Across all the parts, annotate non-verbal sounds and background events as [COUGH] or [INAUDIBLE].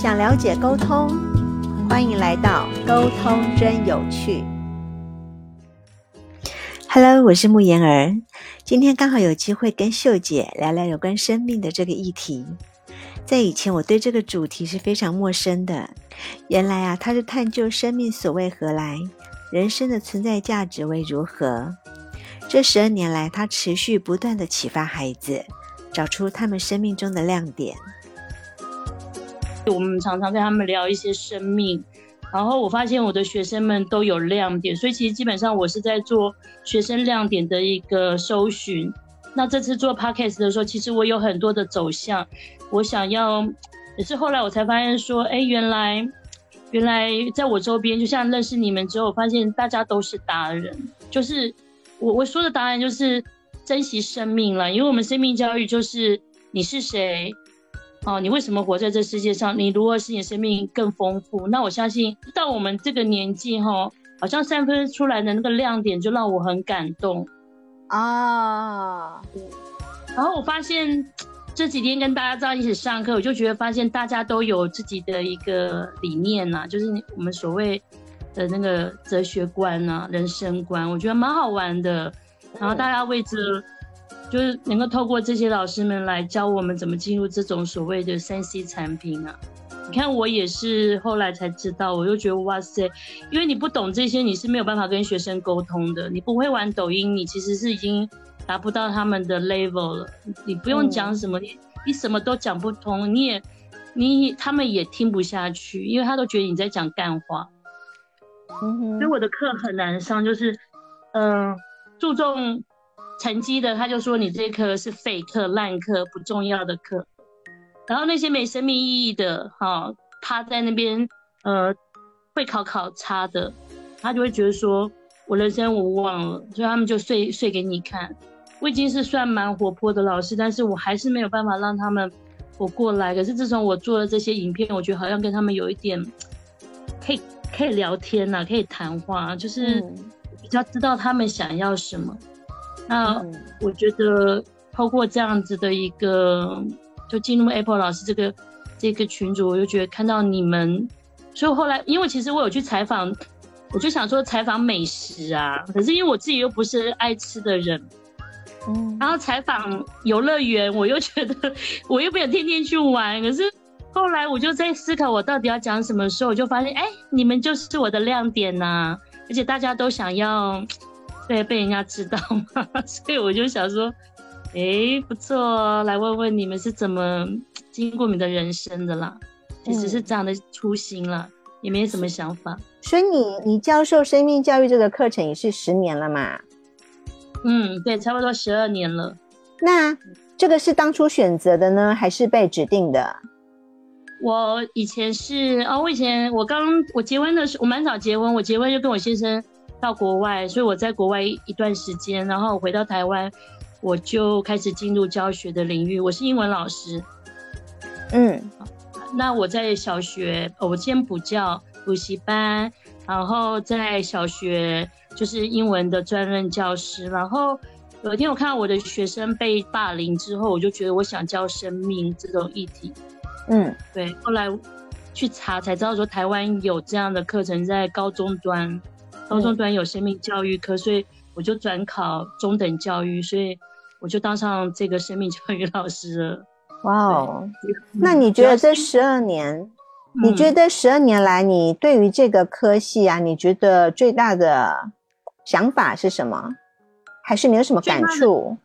想了解沟通，欢迎来到沟通真有趣。Hello，我是慕言儿，今天刚好有机会跟秀姐聊聊有关生命的这个议题。在以前，我对这个主题是非常陌生的。原来啊，它是探究生命所谓何来，人生的存在价值为如何。这十二年来，它持续不断的启发孩子，找出他们生命中的亮点。我们常常跟他们聊一些生命，然后我发现我的学生们都有亮点，所以其实基本上我是在做学生亮点的一个搜寻。那这次做 podcast 的时候，其实我有很多的走向，我想要，也是后来我才发现说，哎，原来，原来在我周边，就像认识你们之后，我发现大家都是达人，就是我我说的达人就是珍惜生命了，因为我们生命教育就是你是谁，哦，你为什么活在这世界上，你如何使你生命更丰富？那我相信到我们这个年纪哈，好像散发出来的那个亮点，就让我很感动。啊，然后我发现这几天跟大家在一起上课，我就觉得发现大家都有自己的一个理念呐，就是我们所谓的那个哲学观呐、人生观，我觉得蛮好玩的。然后大家为着就是能够透过这些老师们来教我们怎么进入这种所谓的三 C 产品啊。你看，我也是后来才知道，我就觉得哇塞，因为你不懂这些，你是没有办法跟学生沟通的。你不会玩抖音，你其实是已经达不到他们的 level 了。你不用讲什么，你你什么都讲不通，你也你他们也听不下去，因为他都觉得你在讲干话。嗯，所以我的课很难上，就是嗯，注重成绩的，他就说你这课是废课、烂课、不重要的课。然后那些没生命意义的，哈，趴在那边，呃，会考考差的，他就会觉得说，我人生无望了，所以他们就睡睡给你看。我已经是算蛮活泼的老师，但是我还是没有办法让他们活过来。可是自从我做了这些影片，我觉得好像跟他们有一点，可以可以聊天呐，可以谈话，就是比较知道他们想要什么。那我觉得透过这样子的一个。就进入 Apple 老师这个这个群组，我就觉得看到你们，所以后来因为其实我有去采访，我就想说采访美食啊，可是因为我自己又不是爱吃的人，嗯，然后采访游乐园，我又觉得我又不想天天去玩，可是后来我就在思考我到底要讲什么时候，我就发现哎，你们就是我的亮点呐，而且大家都想要对被人家知道嘛，[LAUGHS] 所以我就想说。哎，不错，来问问你们是怎么经过你的人生的啦？其实是这样的初心了，也没什么想法。所以你你教授生命教育这个课程也是十年了嘛？嗯，对，差不多十二年了。那这个是当初选择的呢，还是被指定的？我以前是哦，我以前我刚我结婚的时候，我蛮早结婚，我结婚就跟我先生到国外，所以我在国外一段时间，然后回到台湾。我就开始进入教学的领域。我是英文老师，嗯，那我在小学，我先补教补习班，然后在小学就是英文的专任教师。然后有一天我看到我的学生被霸凌之后，我就觉得我想教生命这种议题。嗯，对。后来去查才知道说台湾有这样的课程，在高中端，高中端有生命教育科，所以我就转考中等教育，所以。我就当上这个生命教育老师了。哇哦！那你觉得这十二年，你觉得十二年来你对于这个科系啊，你觉得最大的想法是什么？还是你有什么感触？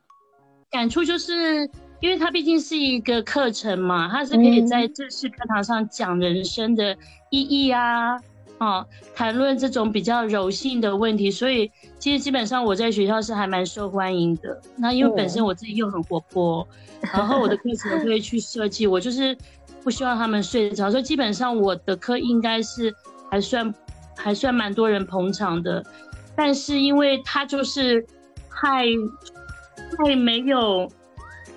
感触就是，因为它毕竟是一个课程嘛，它是可以在正式课堂上讲人生的意义啊。哦，谈论这种比较柔性的问题，所以其实基本上我在学校是还蛮受欢迎的。那因为本身我自己又很活泼，然后我的课程会去设计，我就是不希望他们睡着，所以基本上我的课应该是还算还算蛮多人捧场的。但是因为他就是太太没有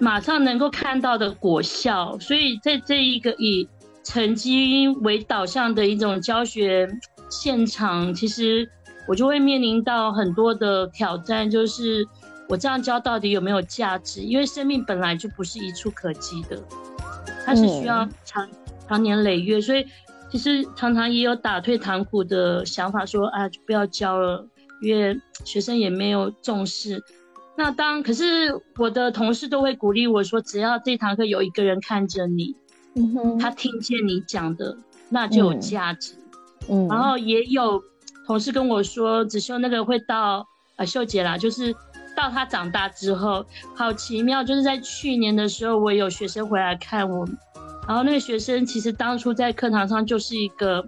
马上能够看到的果效，所以在这一个以。成绩为导向的一种教学现场，其实我就会面临到很多的挑战，就是我这样教到底有没有价值？因为生命本来就不是一触可及的，它是需要长常年累月，所以其实常常也有打退堂鼓的想法，说啊，就不要教了，因为学生也没有重视。那当可是我的同事都会鼓励我说，只要这堂课有一个人看着你，嗯，他听见你讲的，那就有价值。嗯，然后也有同事跟我说，子秀那个会到呃秀姐啦，就是到他长大之后，好奇妙，就是在去年的时候，我有学生回来看我，然后那个学生其实当初在课堂上就是一个，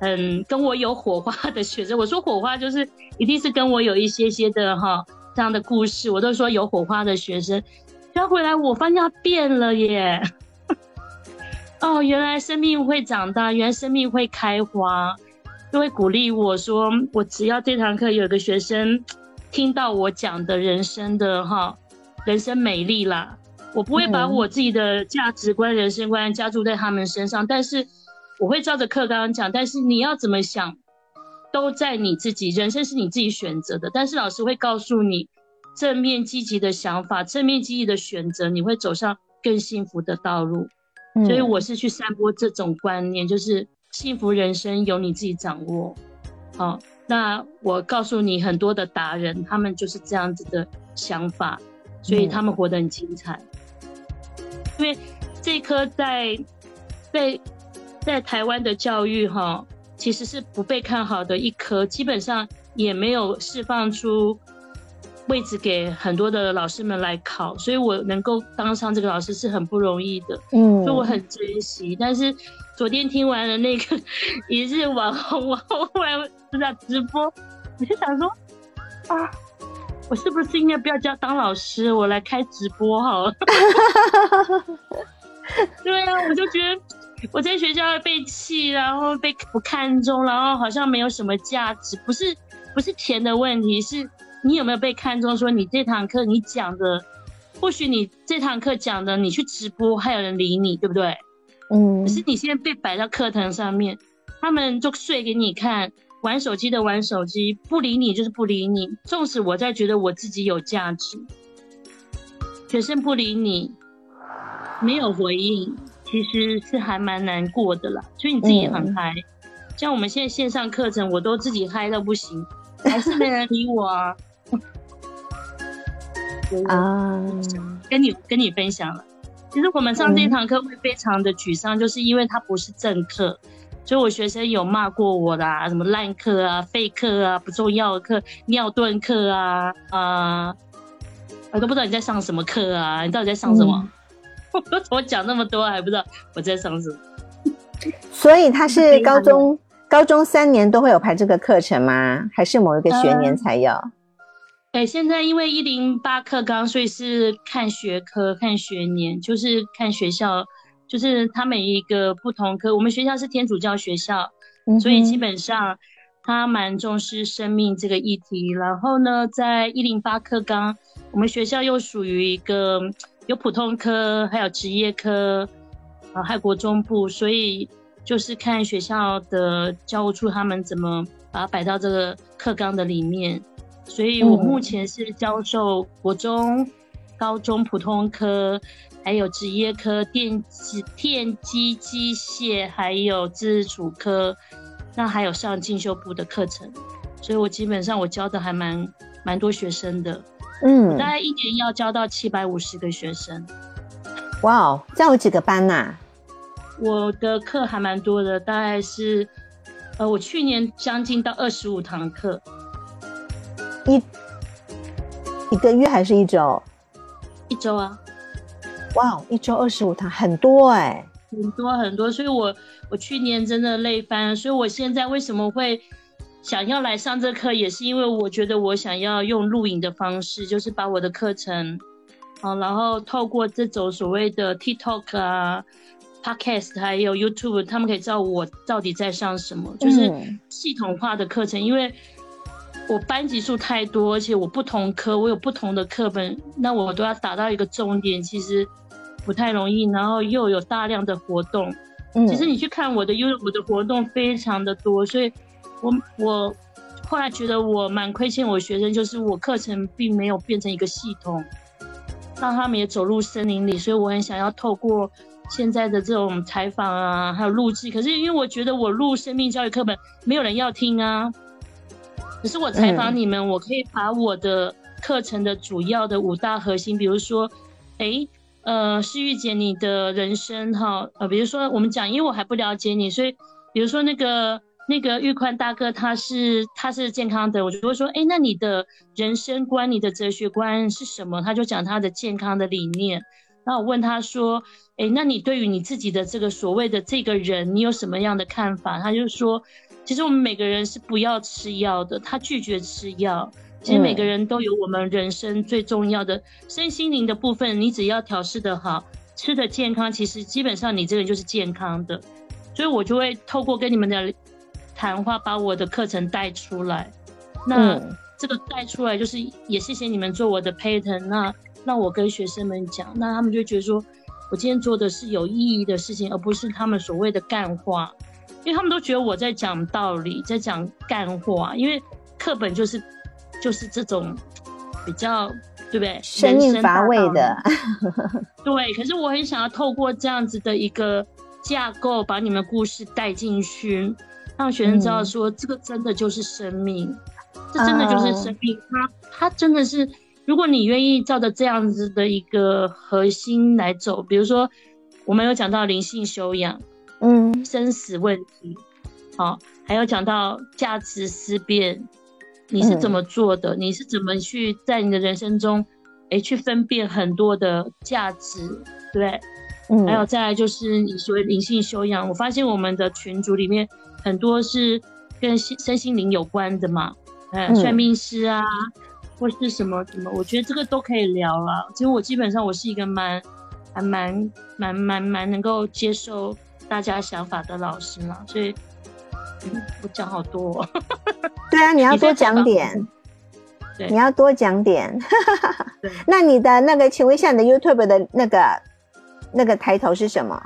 嗯，跟我有火花的学生。我说火花就是一定是跟我有一些些的哈这样的故事，我都说有火花的学生，他回来我发现他变了耶。哦，原来生命会长大，原来生命会开花，就会鼓励我说，我只要这堂课有个学生听到我讲的人生的哈，人生美丽啦，我不会把我自己的价值观、人生观加注在他们身上，但是我会照着课刚刚讲，但是你要怎么想，都在你自己，人生是你自己选择的，但是老师会告诉你正面积极的想法，正面积极的选择，你会走上更幸福的道路。所以我是去散播这种观念，就是幸福人生由你自己掌握。好，那我告诉你，很多的达人他们就是这样子的想法，所以他们活得很精彩。因为这颗在在在台湾的教育哈，其实是不被看好的一颗，基本上也没有释放出。位置给很多的老师们来考，所以我能够当上这个老师是很不容易的，嗯，所以我很珍惜。但是昨天听完了那个一日网红网红后来不是直播，我就想说啊，我是不是应该不要教当老师，我来开直播好了？[LAUGHS] 对啊，我就觉得我在学校被气，然后被不看重，然后好像没有什么价值，不是不是钱的问题，是。你有没有被看中？说你这堂课你讲的，或许你这堂课讲的，你去直播还有人理你，对不对？嗯。可是你现在被摆到课堂上面，他们就睡给你看，玩手机的玩手机，不理你就是不理你。纵使我在觉得我自己有价值，学生不理你，没有回应，其实是还蛮难过的啦。所以你自己也很嗨，像我们现在线上课程，我都自己嗨到不行，还是没人理我啊。啊，跟你跟你分享了。其实我们上这堂课会非常的沮丧，就是因为它不是正课，所以我学生有骂过我的、啊，什么烂课啊、废课啊、不重要的课、尿遁课啊啊，我都不知道你在上什么课啊，你到底在上什么？[LAUGHS] 我讲那么多还不知道我在上什么。所以 [LAUGHS] 他是高中高中三年都会有排这个课程吗？还是某一个学年才有？哎，现在因为一零八课纲，所以是看学科、看学年，就是看学校，就是他每一个不同科。我们学校是天主教学校，所以基本上他蛮重视生命这个议题。然后呢，在一零八课纲，我们学校又属于一个有普通科，还有职业科，啊，还有国中部，所以就是看学校的教务处他们怎么把它摆到这个课纲的里面。所以我目前是教授国中、高中普通科，还有职业科、电机、电机机械，还有自主科，那还有上进修部的课程。所以我基本上我教的还蛮蛮多学生的，嗯，大概一年要教到七百五十个学生。哇哦，教有几个班呐？我的课还蛮多的，大概是，呃，我去年将近到二十五堂课。一一个月还是一周？一周啊！哇，一周二十五堂，很多哎，很多很多。所以我我去年真的累翻了。所以我现在为什么会想要来上这课，也是因为我觉得我想要用录影的方式，就是把我的课程，啊，然后透过这种所谓的 TikTok 啊、Podcast 还有 YouTube，他们可以知道我到底在上什么，就是系统化的课程，因为。我班级数太多，而且我不同科我有不同的课本，那我都要打到一个重点，其实不太容易。然后又有大量的活动，嗯，其实你去看我的，因为我的活动非常的多，所以我我后来觉得我蛮亏欠我学生，就是我课程并没有变成一个系统，让他们也走入森林里，所以我很想要透过现在的这种采访啊，还有录制。可是因为我觉得我录生命教育课本没有人要听啊，可是我采访你们，我可以把我的课程的主要的五大核心，比如说，哎，呃，诗玉姐你的人生哈，呃，比如说我们讲，因为我还不了解你，所以比如说那个。那个玉宽大哥，他是他是健康的，我就会说，哎，那你的人生观、你的哲学观是什么？他就讲他的健康的理念。那我问他说，哎，那你对于你自己的这个所谓的这个人，你有什么样的看法？他就说，其实我们每个人是不要吃药的，他拒绝吃药。其实每个人都有我们人生最重要的身心灵的部分，你只要调试的好，吃的健康，其实基本上你这个人就是健康的。所以我就会透过跟你们的。谈话把我的课程带出来，那这个带出来就是也谢谢你们做我的 pattern，那让我跟学生们讲，那他们就觉得说我今天做的是有意义的事情，而不是他们所谓的干话，因为他们都觉得我在讲道理，在讲干话，因为课本就是就是这种比较对不对？生命乏味的，[LAUGHS] 对。可是我很想要透过这样子的一个架构，把你们故事带进去。让学生知道说，这个真的就是生命，这真的就是生命。他他真的是，如果你愿意照着这样子的一个核心来走，比如说我们有讲到灵性修养，嗯，生死问题，好，还有讲到价值思辨，你是怎么做的？你是怎么去在你的人生中，哎，去分辨很多的价值，对？嗯，还有再来就是你所谓灵性修养，我发现我们的群组里面。很多是跟身心灵有关的嘛，嗯，算命师啊，或是什么什么，我觉得这个都可以聊了。其实我基本上我是一个蛮还蛮蛮蛮蛮能够接受大家想法的老师嘛，所以我讲好多。[LAUGHS] 对啊，你要多讲点，对，你要多讲点。[LAUGHS] 那你的那个，请问一下你的 YouTube 的那个那个抬头是什么？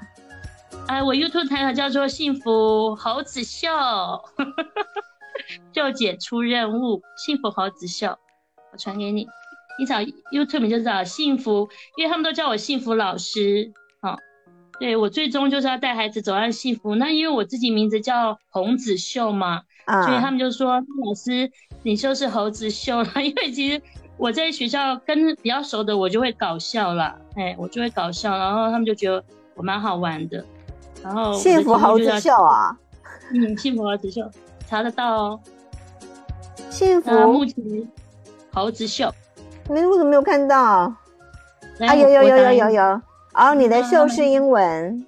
哎，我 YouTube 抬头叫做“幸福猴子秀”，[LAUGHS] 就解出任务，幸福猴子秀，我传给你。你找 YouTube 就找幸福，因为他们都叫我幸福老师。好，对我最终就是要带孩子走向幸福。那因为我自己名字叫洪子秀嘛，所以他们就说老师你就是猴子秀了。因为其实我在学校跟比较熟的我就会搞笑了，哎，我就会搞笑，然后他们就觉得我蛮好玩的。然后幸福猴子秀啊，嗯，幸福猴子秀查得到哦。幸福目前猴子秀，你为什么没有看到？啊，有有有有有有，哦，你的秀是英文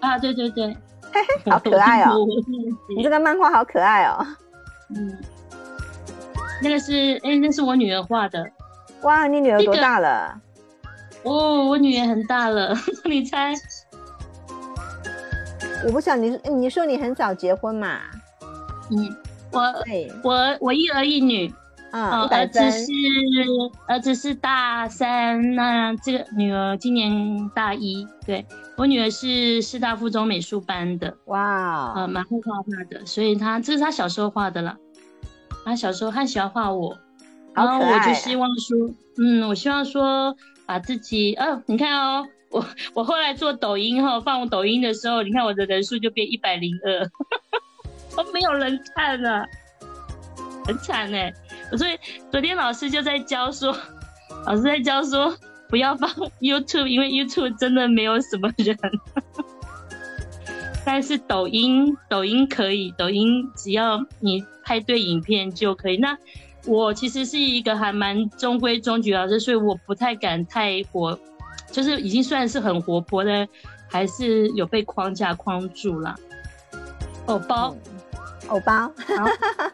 啊，对对对，[LAUGHS] 好可爱哦，[LAUGHS] 你这个漫画好可爱哦。嗯，那个是哎，那是我女儿画的。哇，你女儿多大了？哦，我女儿很大了，[LAUGHS] 你猜？我不想你，你说你很早结婚嘛？嗯，我我我一儿一女，啊，儿子是儿子是大三，那这个女儿今年大一。对我女儿是师大附中美术班的，哇，呃，蛮会画画的，所以她这是她小时候画的了。她小时候她喜欢画我，然后我就希望说，嗯，我希望说把自己，哦，你看哦。我我后来做抖音哈，放我抖音的时候，你看我的人数就变一百零二，都 [LAUGHS] 没有人看了，很惨哎。所以昨天老师就在教说，老师在教说不要放 YouTube，因为 YouTube 真的没有什么人。但是抖音抖音可以，抖音只要你拍对影片就可以。那我其实是一个还蛮中规中矩老师，所以我不太敢太活。就是已经算是很活泼的，还是有被框架框住了。偶包，偶包，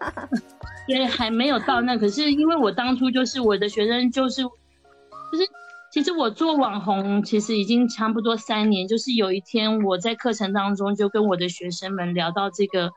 [LAUGHS] 对，还没有到那。可是因为我当初就是我的学生，就是就是，其实我做网红其实已经差不多三年。就是有一天我在课程当中就跟我的学生们聊到这个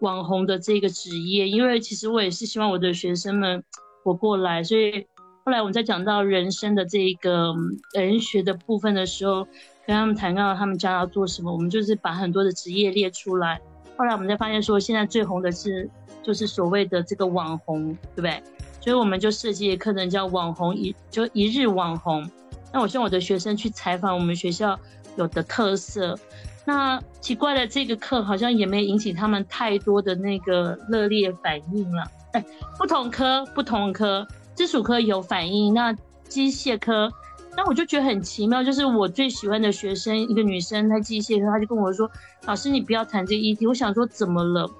网红的这个职业，因为其实我也是希望我的学生们活过来，所以。后来我们在讲到人生的这个人学的部分的时候，跟他们谈到他们将要做什么，我们就是把很多的职业列出来。后来我们才发现说，现在最红的是就是所谓的这个网红，对不对？所以我们就设计课程叫网红一就一日网红。那我希望我的学生去采访我们学校有的特色。那奇怪的，这个课好像也没引起他们太多的那个热烈反应了。哎，不同科不同科，基础科有反应，那机械科，那我就觉得很奇妙，就是我最喜欢的学生一个女生，她机械科，她就跟我说：“老师，你不要谈这个议题。”我想说怎么了？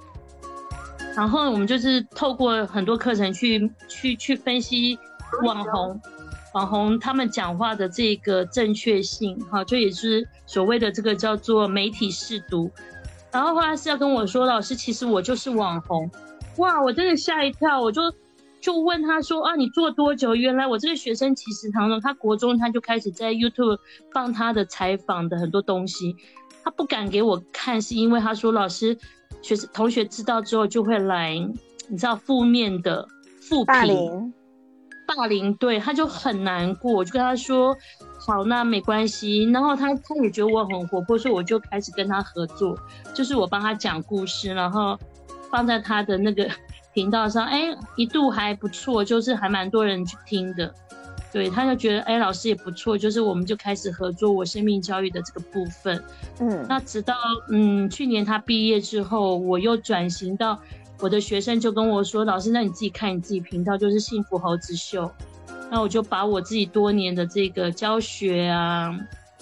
然后我们就是透过很多课程去去去分析网红。网红他们讲话的这个正确性，哈，就也是所谓的这个叫做媒体试读。然后后来是要跟我说，老师，其实我就是网红，哇，我真的吓一跳，我就就问他说，啊，你做多久？原来我这个学生其实当中，他国中他就开始在 YouTube 放他的采访的很多东西，他不敢给我看，是因为他说，老师，学生同学知道之后就会来，你知道负面的负评。霸凌，对，他就很难过，我就跟他说，好，那没关系。然后他他也觉得我很活泼，所以我就开始跟他合作，就是我帮他讲故事，然后放在他的那个频道上，哎，一度还不错，就是还蛮多人去听的。对，他就觉得，哎，老师也不错，就是我们就开始合作我生命教育的这个部分。嗯，那直到嗯去年他毕业之后，我又转型到。我的学生就跟我说：“老师，那你自己看你自己频道，就是幸福猴子秀。”那我就把我自己多年的这个教学啊，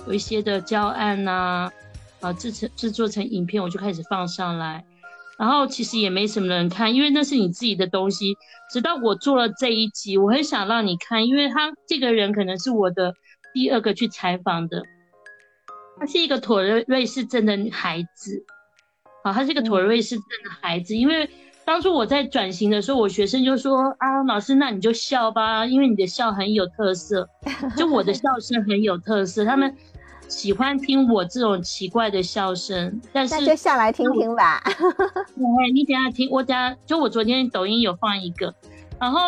有一些的教案呐，啊制成制作成影片，我就开始放上来。然后其实也没什么人看，因为那是你自己的东西。直到我做了这一集，我很想让你看，因为他这个人可能是我的第二个去采访的。他是一个妥瑞瑞士镇的孩子，好，他是一个妥瑞士镇的孩子，因为。当初我在转型的时候，我学生就说：“啊，老师，那你就笑吧，因为你的笑很有特色，就我的笑声很有特色，他们喜欢听我这种奇怪的笑声。”但是那就下来听听吧。[LAUGHS] 哎，你等下听，我等下就我昨天抖音有放一个，然后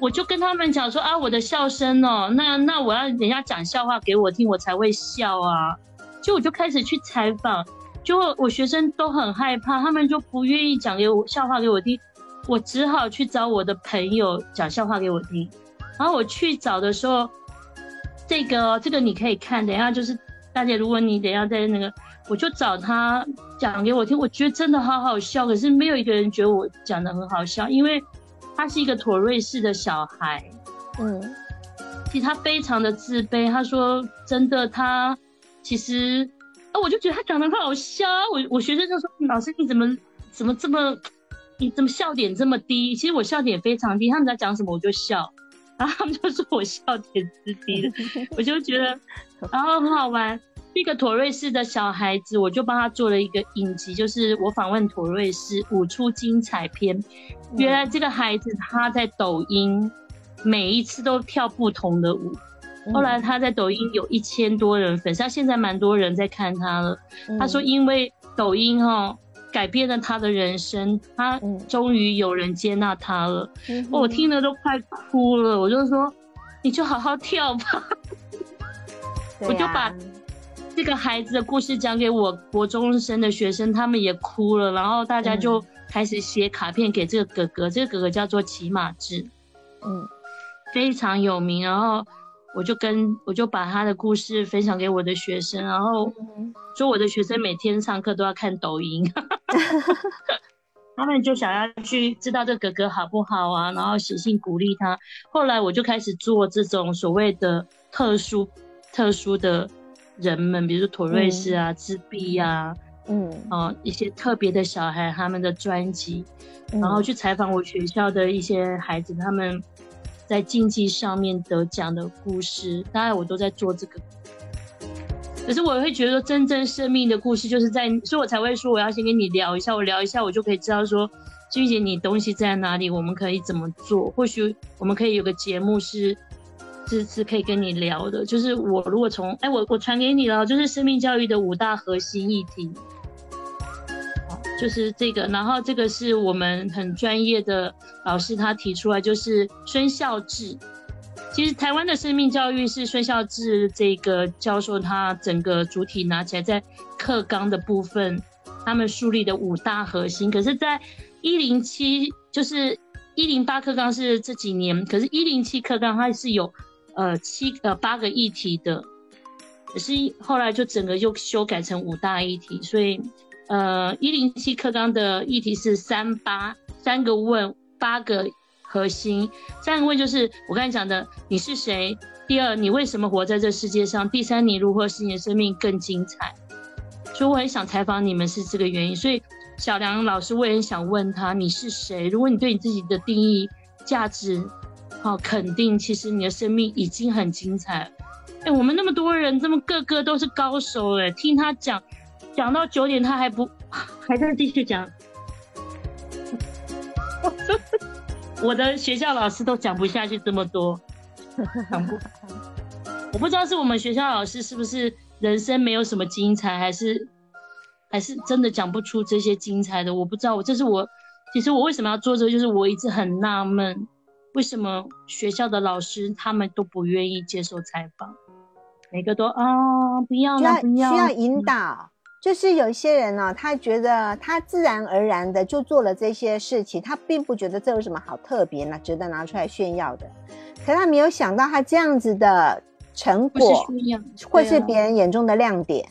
我就跟他们讲说：“啊，我的笑声哦，那那我要人家讲笑话给我听，我才会笑啊。”就我就开始去采访。就我学生都很害怕，他们就不愿意讲给我笑话给我听，我只好去找我的朋友讲笑话给我听。然后我去找的时候，这个这个你可以看，等下就是大姐，如果你等下在那个，我就找他讲给我听，我觉得真的好好笑。可是没有一个人觉得我讲的很好笑，因为他是一个妥瑞士的小孩，嗯，其实他非常的自卑。他说真的，他其实。啊，我就觉得他讲的很好笑啊！我我学生就说：“老师你怎么怎么这么，你怎么笑点这么低？”其实我笑点非常低，他们在讲什么我就笑，然后他们就说我笑点之低了，[LAUGHS] 我就觉得，然后很好玩。一个妥瑞士的小孩子，我就帮他做了一个影集，就是我访问妥瑞士舞出精彩片。原来这个孩子他在抖音每一次都跳不同的舞。后来他在抖音有一千多人粉丝，他现在蛮多人在看他了。他说因为抖音哈改变了他的人生，他终于有人接纳他了。我听了都快哭了，我就说你就好好跳吧。[LAUGHS] 我就把这个孩子的故事讲给我国中生的学生，他们也哭了，然后大家就开始写卡片给这个哥哥，这个哥哥叫做骑马志，嗯，非常有名，然后。我就跟我就把他的故事分享给我的学生，然后说我的学生每天上课都要看抖音，[LAUGHS] 他们就想要去知道这哥哥好不好啊，然后写信鼓励他。后来我就开始做这种所谓的特殊特殊的人们，比如说妥瑞斯啊、自闭啊，嗯，哦一些特别的小孩他们的专辑，然后去采访我学校的一些孩子，他们。在竞技上面得奖的故事，大概我都在做这个。可是我会觉得说，真正生命的故事，就是在，所以我才会说，我要先跟你聊一下，我聊一下，我就可以知道说，君姐你东西在哪里，我们可以怎么做？或许我们可以有个节目是，是是可以跟你聊的。就是我如果从，哎，我我传给你了，就是生命教育的五大核心议题。就是这个，然后这个是我们很专业的老师他提出来，就是孙孝志。其实台湾的生命教育是孙孝志这个教授他整个主体拿起来，在课纲的部分，他们树立的五大核心。可是，在一零七就是一零八课纲是这几年，可是一零七课纲它是有呃七呃八个议题的，可是后来就整个又修改成五大议题，所以呃一零七课纲的议题是三八三个问八个核心，三个问就是我刚才讲的你是谁，第二你为什么活在这世界上，第三你如何使你的生命更精彩，所以我很想采访你们是这个原因，所以小梁老师我也很想问他你是谁，如果你对你自己的定义价值。好，肯定，其实你的生命已经很精彩。哎，我们那么多人，这么个个都是高手，哎，听他讲，讲到九点他还不还在继续讲。我的学校老师都讲不下去这么多，讲不。我不知道是我们学校老师是不是人生没有什么精彩，还是还是真的讲不出这些精彩的。我不知道，我这是我，其实我为什么要做这个，就是我一直很纳闷。为什么学校的老师他们都不愿意接受采访？每个都啊，不要了，不要。需要引导，就是有一些人呢，他觉得他自然而然的就做了这些事情，他并不觉得这有什么好特别呢，值得拿出来炫耀的。可他没有想到，他这样子的成果，会是别人眼中的亮点。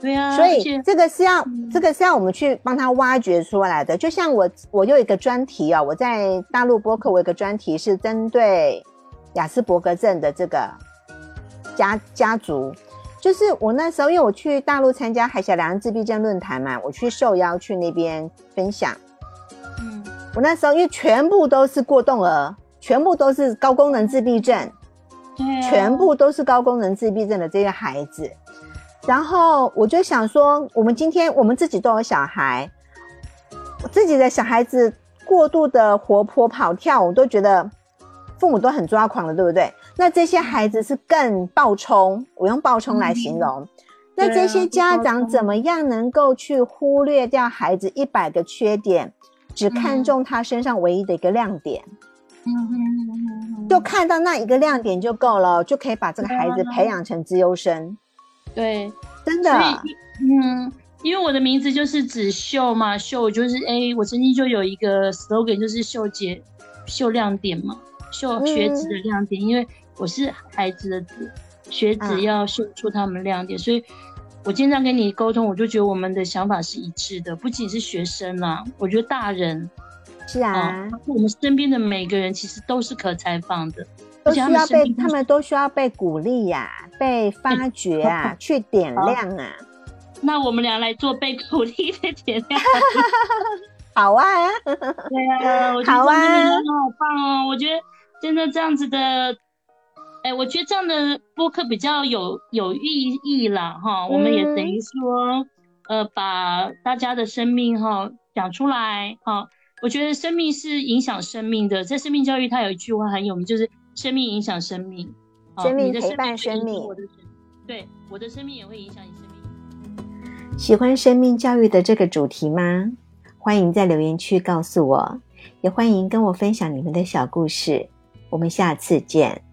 对啊，所以这个是要这个是要我们去帮他挖掘出来的。就像我我有一个专题啊，我在大陆播客，我有个专题是针对雅斯伯格症的这个家家族。就是我那时候，因为我去大陆参加海峡两岸自闭症论坛嘛，我去受邀去那边分享。嗯，我那时候因为全部都是过动儿，全部都是高功能自闭症，全部都是高功能自闭症的这些孩子。然后我就想说，我们今天我们自己都有小孩，自己的小孩子过度的活泼跑跳，我都觉得父母都很抓狂了，对不对？那这些孩子是更暴冲，我用暴冲来形容。那这些家长怎么样能够去忽略掉孩子一百个缺点，只看重他身上唯一的一个亮点？就看到那一个亮点就够了，就可以把这个孩子培养成资优生。对，真的。嗯，因为我的名字就是指秀嘛，秀就是哎，我曾经就有一个 slogan，就是秀姐秀亮点嘛，秀学子的亮点。因为我是孩子的子，学子要秀出他们亮点，所以我经常跟你沟通，我就觉得我们的想法是一致的。不仅是学生啦，我觉得大人是啊，我们身边的每个人其实都是可采访的。都需要被他们都需要被鼓励呀，被发掘啊，去点亮啊。那我们俩来做被鼓励的点亮。[LAUGHS] 好啊，对啊，我觉得真的好棒哦。我觉得真的这样子的，哎，我觉得这样的播客比较有有意义啦，哈。我们也等于说，呃，把大家的生命哈讲出来，哈。我觉得生命是影响生命的，在生命教育，它有一句话很有名，就是。生命影响生命，生命陪伴生命。对，我的生命也会影响你生命。喜欢生命教育的这个主题吗？欢迎在留言区告诉我，也欢迎跟我分享你们的小故事。我们下次见。